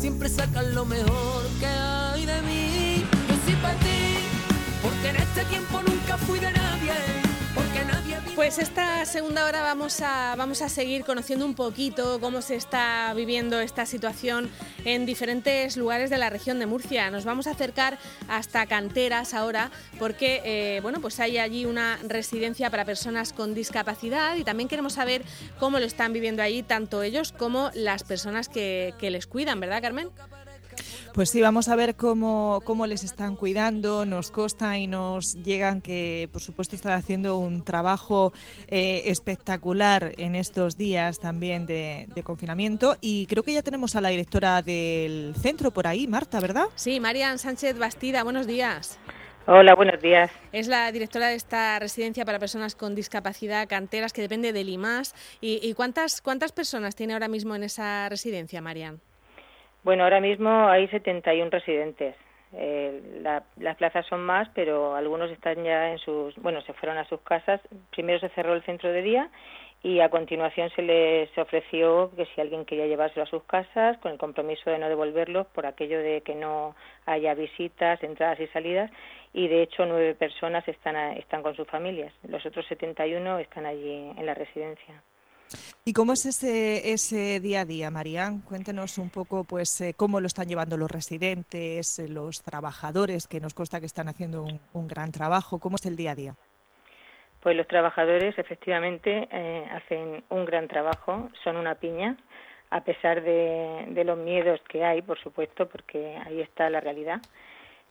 siempre sacan lo mejor que hay de mí. Yo sí para ti, porque en este tiempo nunca fui de nadie. Pues esta segunda hora vamos a, vamos a seguir conociendo un poquito cómo se está viviendo esta situación en diferentes lugares de la región de Murcia. Nos vamos a acercar hasta canteras ahora porque eh, bueno, pues hay allí una residencia para personas con discapacidad y también queremos saber cómo lo están viviendo allí tanto ellos como las personas que, que les cuidan, ¿verdad Carmen? Pues sí, vamos a ver cómo, cómo les están cuidando. Nos consta y nos llegan que, por supuesto, están haciendo un trabajo eh, espectacular en estos días también de, confinamiento. Y creo que ya tenemos a la directora del centro por ahí, Marta, ¿verdad? Sí, Marian Sánchez Bastida, buenos días. Hola, buenos días. Es la directora de esta residencia para personas con discapacidad canteras que depende del IMAS. ¿Y, y cuántas, cuántas personas tiene ahora mismo en esa residencia, Marian? Bueno, ahora mismo hay 71 residentes. Eh, las plazas son más, pero algunos están ya en sus, bueno, se fueron a sus casas. Primero se cerró el centro de día y a continuación se les ofreció que si alguien quería llevárselo a sus casas, con el compromiso de no devolverlos por aquello de que no haya visitas, entradas y salidas. Y de hecho nueve personas están, están con sus familias. Los otros 71 están allí en la residencia. ¿Y cómo es ese, ese día a día, Marían? Cuéntenos un poco pues eh, cómo lo están llevando los residentes, eh, los trabajadores, que nos consta que están haciendo un, gran trabajo. ¿Cómo es el día a día? Pues los trabajadores efectivamente eh, hacen un gran trabajo, son una piña, a pesar de los miedos que hay, por supuesto, porque ahí está la realidad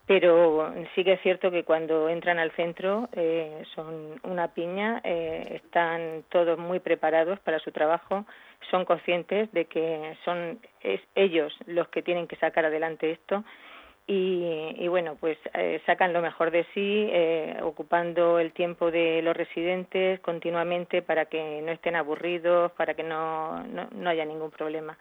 pero sí que es cierto que cuando entran al centro eh, son una piña, eh, están todos muy preparados para su trabajo, son conscientes de que son ellos los que tienen que sacar adelante esto y, bueno, pues eh, sacan lo mejor de sí, ocupando el tiempo de los residentes continuamente para que no estén aburridos, para que no, no haya ningún problema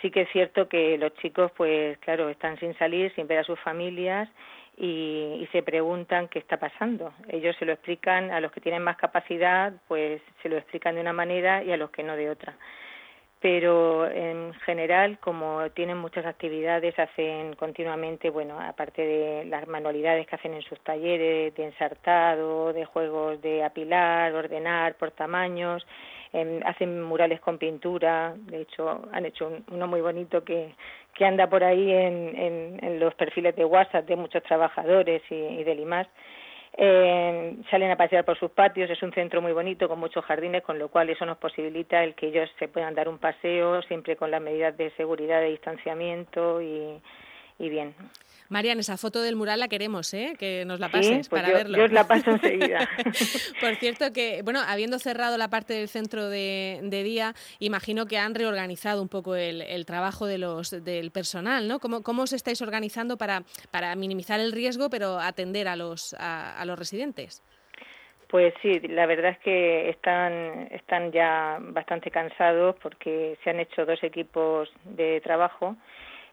sí que es cierto que los chicos, pues claro, están sin salir, sin ver a sus familias y, se preguntan qué está pasando. Ellos se lo explican, a los que tienen más capacidad, pues se lo explican de una manera y a los que no de otra. Pero en general, como tienen muchas actividades, hacen continuamente, bueno, aparte de las manualidades que hacen en sus talleres, de ensartado, de juegos de apilar, ordenar por tamaños, hacen murales con pintura, de hecho han hecho uno muy bonito que, que anda por ahí en, en, los perfiles de WhatsApp de muchos trabajadores y, y del IMAS. Eh, salen a pasear por sus patios, es un centro muy bonito con muchos jardines, con lo cual eso nos posibilita el que ellos se puedan dar un paseo siempre con las medidas de seguridad, de distanciamiento y, y bien. Marian, esa foto del mural la queremos, ¿eh? Que nos la pases pues para verlo. Yo os la paso enseguida. Por cierto que, bueno, habiendo cerrado la parte del centro de, día, imagino que han reorganizado un poco el, trabajo de los, del personal, ¿no? ¿Cómo, ¿Cómo os estáis organizando para, para minimizar el riesgo, pero atender a los, a, los residentes? Pues sí, la verdad es que están, están ya bastante cansados porque se han hecho dos equipos de trabajo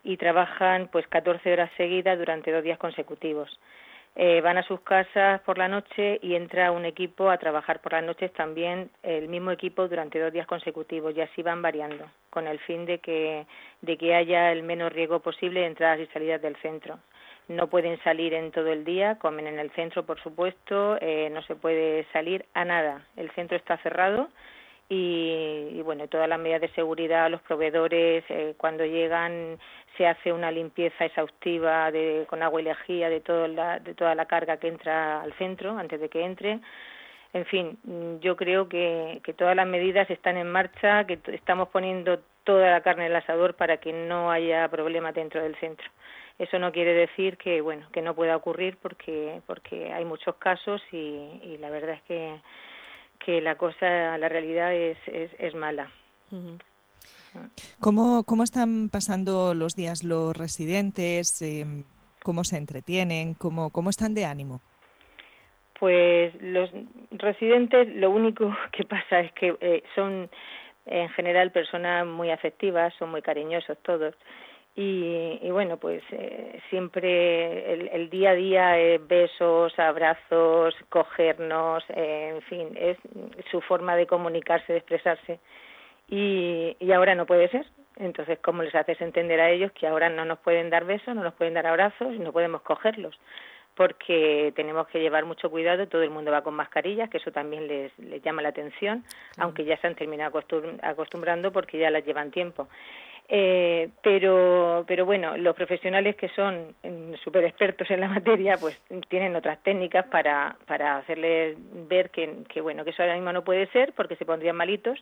y trabajan pues 14 horas seguidas durante dos días consecutivos. Eh, van a sus casas por la noche y entra un equipo a trabajar por las noches también el mismo equipo durante dos días consecutivos y así van variando con el fin de que de que haya el menos riesgo posible de entradas y salidas del centro no pueden salir en todo el día comen en el centro por supuesto eh, no se puede salir a nada el centro está cerrado y, bueno, todas las medidas de seguridad, los proveedores, eh, cuando llegan se hace una limpieza exhaustiva de, con agua y lejía de, todo la, de toda la carga que entra al centro antes de que entre. En fin, yo creo que, que todas las medidas están en marcha, que estamos poniendo toda la carne en el asador para que no haya problemas dentro del centro. Eso no quiere decir que bueno que no pueda ocurrir porque porque hay muchos casos y, y la verdad es que que la cosa, la realidad es, es, mala. ¿Cómo, ¿Cómo están pasando los días los residentes? Em, ¿Cómo se entretienen? ¿Cómo, ¿Cómo están de ánimo? Pues los residentes lo único que pasa es que eh, son en general personas muy afectivas, son muy cariñosos todos y, y bueno, pues eh, siempre el, el, día a día, es besos, abrazos, cogernos, eh, en fin, es su forma de comunicarse, de expresarse. Y, y ahora no puede ser, Entonces, ¿cómo les haces entender a ellos que ahora no nos pueden dar besos, no nos pueden dar abrazos y no podemos cogerlos? porque tenemos que llevar mucho cuidado, todo el mundo va con mascarillas, que eso también les, les llama la atención, aunque ya se han terminado acostumbrando porque ya las llevan tiempo. Eh, pero, pero bueno, los profesionales que son mm, súper expertos en la materia, pues tienen otras técnicas para, para hacerles ver que, que, bueno, que eso ahora mismo no puede ser porque se pondrían malitos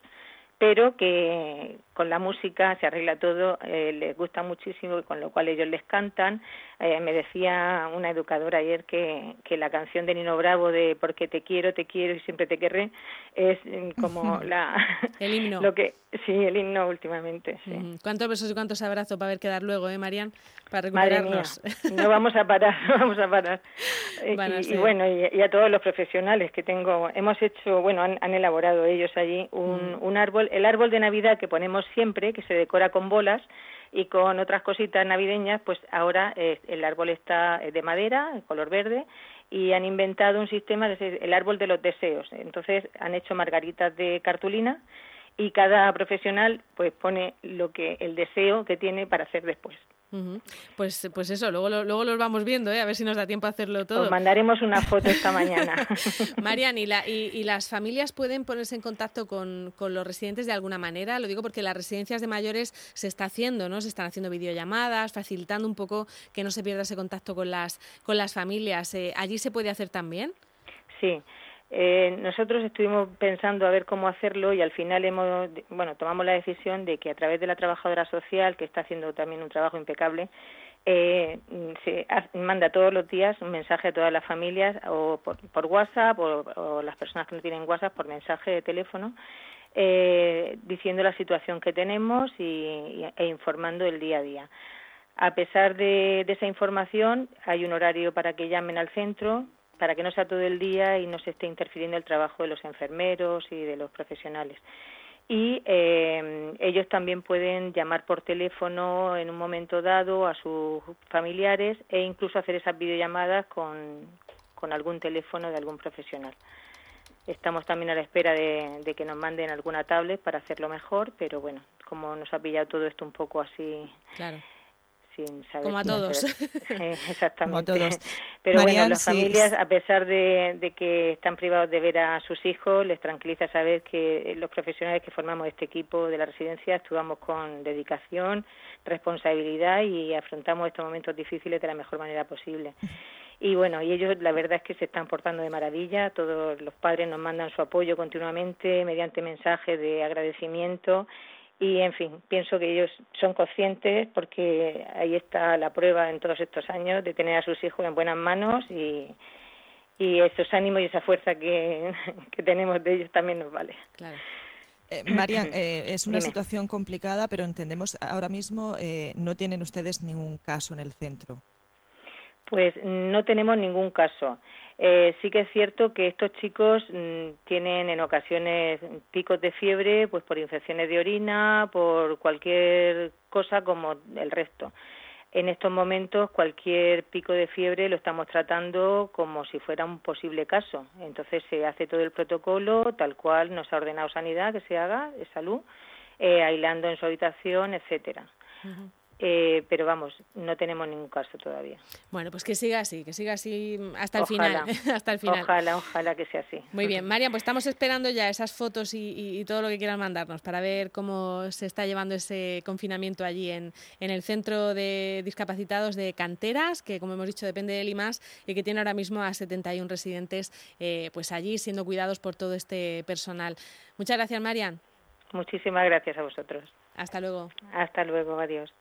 pero que con la música se arregla todo, eh, les gusta muchísimo y con lo cual ellos les cantan. Eh, me decía una educadora ayer que, que la canción de Nino Bravo de Porque te quiero, te quiero y siempre te querré es mm, como la el himno. lo que sí, el himno últimamente, sí. ¿Cuántos besos y cuántos abrazos para ver quedar luego, eh, Marian? Para recuperarnos. no vamos a parar, no vamos a parar. y, bueno, y, a todos los profesionales que tengo, hemos hecho, bueno, han, han elaborado ellos allí un, un árbol el árbol de Navidad que ponemos siempre, que se decora con bolas y con otras cositas navideñas, pues ahora eh, el árbol está eh, de madera, de color verde, y han inventado un sistema, de, el árbol de los deseos. Entonces han hecho margaritas de cartulina y cada profesional pues pone lo que el deseo que tiene para hacer después. Pues, pues eso, luego, luego los vamos viendo, ¿eh? a ver si nos da tiempo a hacerlo todo. Os mandaremos una foto esta mañana. Marian, ¿y, la, y, las familias pueden ponerse en contacto con, con, los residentes de alguna manera? Lo digo porque las residencias de mayores se está haciendo, ¿no? Se están haciendo videollamadas, facilitando un poco que no se pierda ese contacto con las, con las familias. Eh, ¿Allí se puede hacer también? Sí. Eh, nosotros estuvimos pensando a ver cómo hacerlo y al final hemos, bueno, tomamos la decisión de que a través de la trabajadora social, que está haciendo también un trabajo impecable, eh, se manda todos los días un mensaje a todas las familias o por, WhatsApp o, las personas que no tienen WhatsApp por mensaje de teléfono eh, diciendo la situación que tenemos y, e informando el día a día. A pesar de esa información, hay un horario para que llamen al centro, para que no sea todo el día y no se esté interfiriendo el trabajo de los enfermeros y de los profesionales. Y eh, ellos también pueden llamar por teléfono en un momento dado a sus familiares e incluso hacer esas videollamadas con, con algún teléfono de algún profesional. Estamos también a la espera de, de, que nos manden alguna tablet para hacerlo mejor, pero bueno, como nos ha pillado todo esto un poco así claro sin saber como a todos. exactamente. todos. pero bueno las familias a pesar de, que están privados de ver a sus hijos les tranquiliza saber que los profesionales que formamos este equipo de la residencia actuamos con dedicación responsabilidad y afrontamos estos momentos difíciles de la mejor manera posible. Y bueno, y ellos la verdad es que se están portando de maravilla, todos los padres nos mandan su apoyo continuamente mediante mensajes de agradecimiento y en fin, pienso que ellos son conscientes porque ahí está la prueba en todos estos años de tener a sus hijos en buenas manos y, y esos ánimos y esa fuerza que, que tenemos de ellos también nos vale. Claro. Eh, María, eh, es una situación complicada, pero entendemos ahora mismo eh, no tienen ustedes ningún caso en el centro. Pues no tenemos ningún caso. Eh, sí que es cierto que estos chicos mm, tienen en ocasiones picos de fiebre, pues por infecciones de orina, por cualquier cosa como el resto. En estos momentos cualquier pico de fiebre lo estamos tratando como si fuera un posible caso. Entonces se hace todo el protocolo tal cual nos ha ordenado Sanidad que se haga, de salud, eh, aislando en su habitación, etcétera. Eh, pero vamos, no tenemos ningún caso todavía. Bueno, pues que siga así, que siga así hasta el final. hasta el final. Ojalá, ojalá que sea así. Muy bien, María, pues estamos esperando ya esas fotos y, todo lo que quieran mandarnos para ver cómo se está llevando ese confinamiento allí en, en el centro de discapacitados de Canteras, que como hemos dicho depende del IMAS y que tiene ahora mismo a 71 residentes eh, pues allí siendo cuidados por todo este personal. Muchas gracias, Marian. Muchísimas gracias a vosotros. Hasta luego. Hasta luego, adiós.